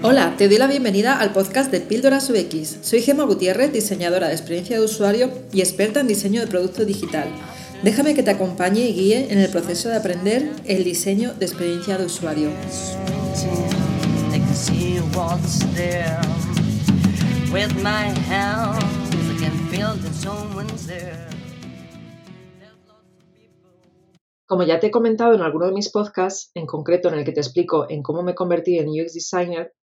Hola, te doy la bienvenida al podcast de Píldoras UX. Soy Gemma Gutiérrez, diseñadora de experiencia de usuario y experta en diseño de producto digital. Déjame que te acompañe y guíe en el proceso de aprender el diseño de experiencia de usuario. Como ya te he comentado en alguno de mis podcasts, en concreto en el que te explico en cómo me convertí en UX designer,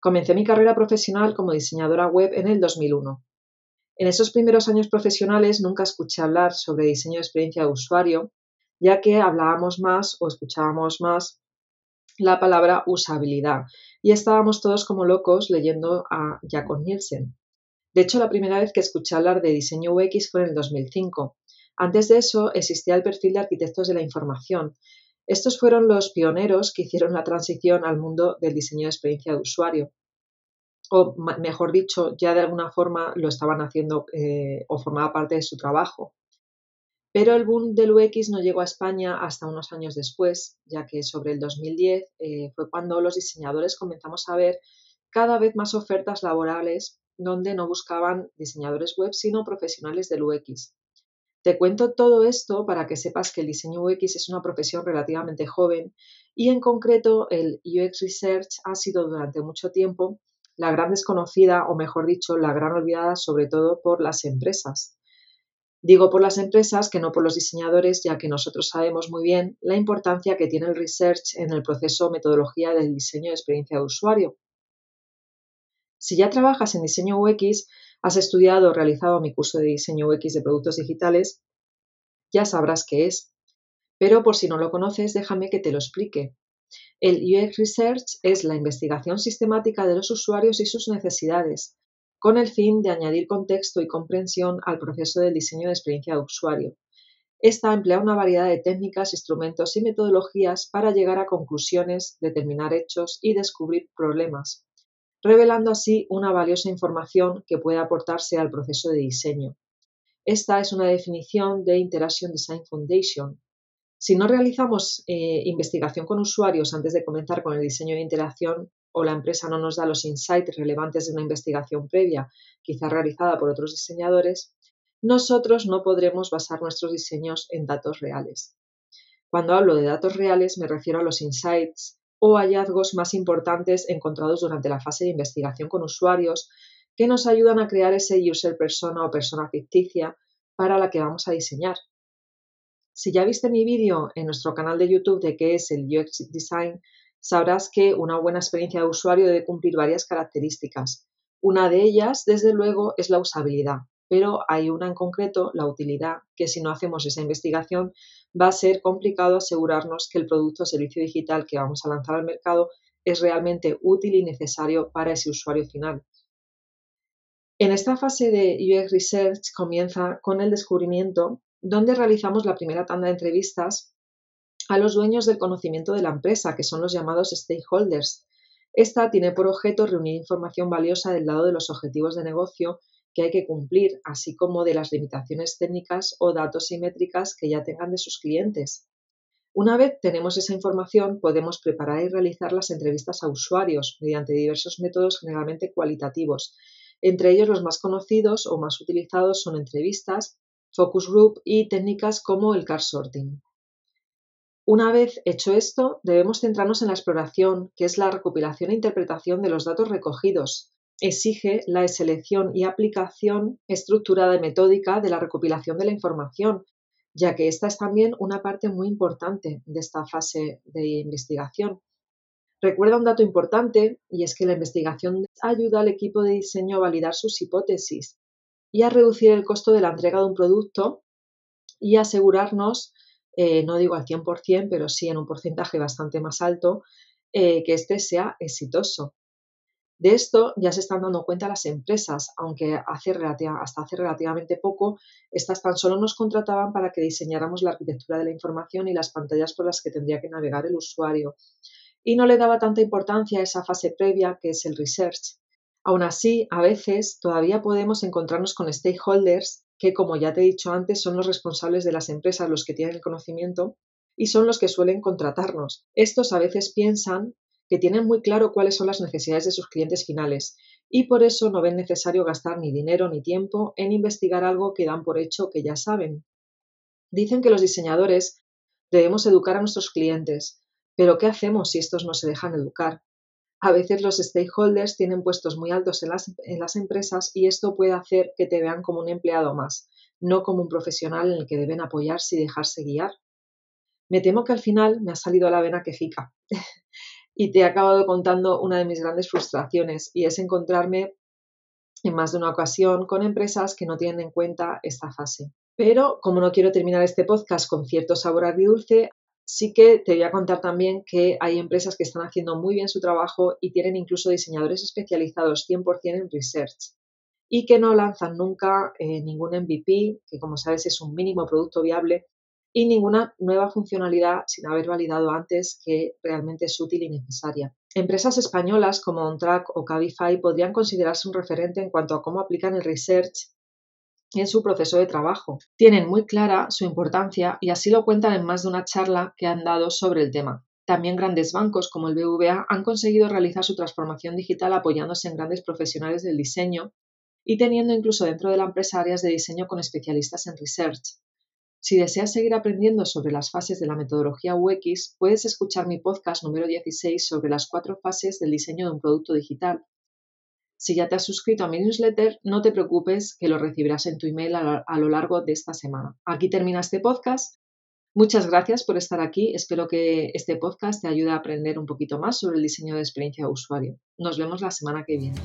Comencé mi carrera profesional como diseñadora web en el 2001. En esos primeros años profesionales nunca escuché hablar sobre diseño de experiencia de usuario, ya que hablábamos más o escuchábamos más la palabra usabilidad y estábamos todos como locos leyendo a Jacob Nielsen. De hecho, la primera vez que escuché hablar de diseño UX fue en el 2005. Antes de eso existía el perfil de arquitectos de la información, estos fueron los pioneros que hicieron la transición al mundo del diseño de experiencia de usuario. O mejor dicho, ya de alguna forma lo estaban haciendo eh, o formaba parte de su trabajo. Pero el boom del UX no llegó a España hasta unos años después, ya que sobre el 2010 eh, fue cuando los diseñadores comenzamos a ver cada vez más ofertas laborales donde no buscaban diseñadores web, sino profesionales del UX. Te cuento todo esto para que sepas que el diseño UX es una profesión relativamente joven y en concreto el UX Research ha sido durante mucho tiempo la gran desconocida o mejor dicho la gran olvidada sobre todo por las empresas. Digo por las empresas que no por los diseñadores ya que nosotros sabemos muy bien la importancia que tiene el research en el proceso metodología del diseño de experiencia de usuario. Si ya trabajas en diseño UX, has estudiado o realizado mi curso de diseño UX de productos digitales, ya sabrás qué es. Pero por si no lo conoces, déjame que te lo explique. El UX Research es la investigación sistemática de los usuarios y sus necesidades, con el fin de añadir contexto y comprensión al proceso del diseño de experiencia de usuario. Esta emplea una variedad de técnicas, instrumentos y metodologías para llegar a conclusiones, determinar hechos y descubrir problemas revelando así una valiosa información que puede aportarse al proceso de diseño. Esta es una definición de Interaction Design Foundation. Si no realizamos eh, investigación con usuarios antes de comenzar con el diseño de interacción o la empresa no nos da los insights relevantes de una investigación previa, quizá realizada por otros diseñadores, nosotros no podremos basar nuestros diseños en datos reales. Cuando hablo de datos reales me refiero a los insights o hallazgos más importantes encontrados durante la fase de investigación con usuarios que nos ayudan a crear ese user persona o persona ficticia para la que vamos a diseñar. Si ya viste mi vídeo en nuestro canal de YouTube de qué es el UX Design, sabrás que una buena experiencia de usuario debe cumplir varias características. Una de ellas, desde luego, es la usabilidad, pero hay una en concreto, la utilidad, que si no hacemos esa investigación va a ser complicado asegurarnos que el producto o servicio digital que vamos a lanzar al mercado es realmente útil y necesario para ese usuario final. En esta fase de UX Research comienza con el descubrimiento, donde realizamos la primera tanda de entrevistas a los dueños del conocimiento de la empresa, que son los llamados stakeholders. Esta tiene por objeto reunir información valiosa del lado de los objetivos de negocio que hay que cumplir, así como de las limitaciones técnicas o datos y métricas que ya tengan de sus clientes. Una vez tenemos esa información, podemos preparar y realizar las entrevistas a usuarios mediante diversos métodos generalmente cualitativos. Entre ellos los más conocidos o más utilizados son entrevistas, focus group y técnicas como el car sorting. Una vez hecho esto, debemos centrarnos en la exploración, que es la recopilación e interpretación de los datos recogidos, exige la selección y aplicación estructurada y metódica de la recopilación de la información, ya que esta es también una parte muy importante de esta fase de investigación. Recuerda un dato importante y es que la investigación ayuda al equipo de diseño a validar sus hipótesis y a reducir el costo de la entrega de un producto y asegurarnos, eh, no digo al 100%, pero sí en un porcentaje bastante más alto, eh, que éste sea exitoso. De esto ya se están dando cuenta las empresas, aunque hace hasta hace relativamente poco, estas tan solo nos contrataban para que diseñáramos la arquitectura de la información y las pantallas por las que tendría que navegar el usuario. Y no le daba tanta importancia a esa fase previa que es el research. Aún así, a veces todavía podemos encontrarnos con stakeholders que, como ya te he dicho antes, son los responsables de las empresas los que tienen el conocimiento y son los que suelen contratarnos. Estos a veces piensan que tienen muy claro cuáles son las necesidades de sus clientes finales y por eso no ven necesario gastar ni dinero ni tiempo en investigar algo que dan por hecho que ya saben. Dicen que los diseñadores debemos educar a nuestros clientes, pero ¿qué hacemos si estos no se dejan educar? A veces los stakeholders tienen puestos muy altos en las, empresas y esto puede hacer que te vean como un empleado más, no como un profesional en el que deben apoyarse y dejarse guiar. Me temo que al final me ha salido a la vena que fica y te he acabado contando una de mis grandes frustraciones y es encontrarme en más de una ocasión con empresas que no tienen en cuenta esta fase. Pero como no quiero terminar este podcast con cierto sabor agridulce, sí que te voy a contar también que hay empresas que están haciendo muy bien su trabajo y tienen incluso diseñadores especializados 100% en research y que no lanzan nunca eh, ningún MVP, que como sabes es un mínimo producto viable, y ninguna nueva funcionalidad sin haber validado antes que realmente es útil y necesaria. Empresas españolas como OnTrack o Cabify podrían considerarse un referente en cuanto a cómo aplican el research en su proceso de trabajo. Tienen muy clara su importancia y así lo cuentan en más de una charla que han dado sobre el tema. También grandes bancos como el BVA han conseguido realizar su transformación digital apoyándose en grandes profesionales del diseño y teniendo incluso dentro de la empresa áreas de diseño con especialistas en research. Si deseas seguir aprendiendo sobre las fases de la metodología UX, puedes escuchar mi podcast número 16 sobre las cuatro fases del diseño de un producto digital. Si ya te has suscrito a mi newsletter, no te preocupes que lo recibirás en tu email a, lo largo de esta semana. Aquí termina este podcast. Muchas gracias por estar aquí. Espero que este podcast te ayude a aprender un poquito más sobre el diseño de experiencia de usuario. Nos vemos la semana que viene.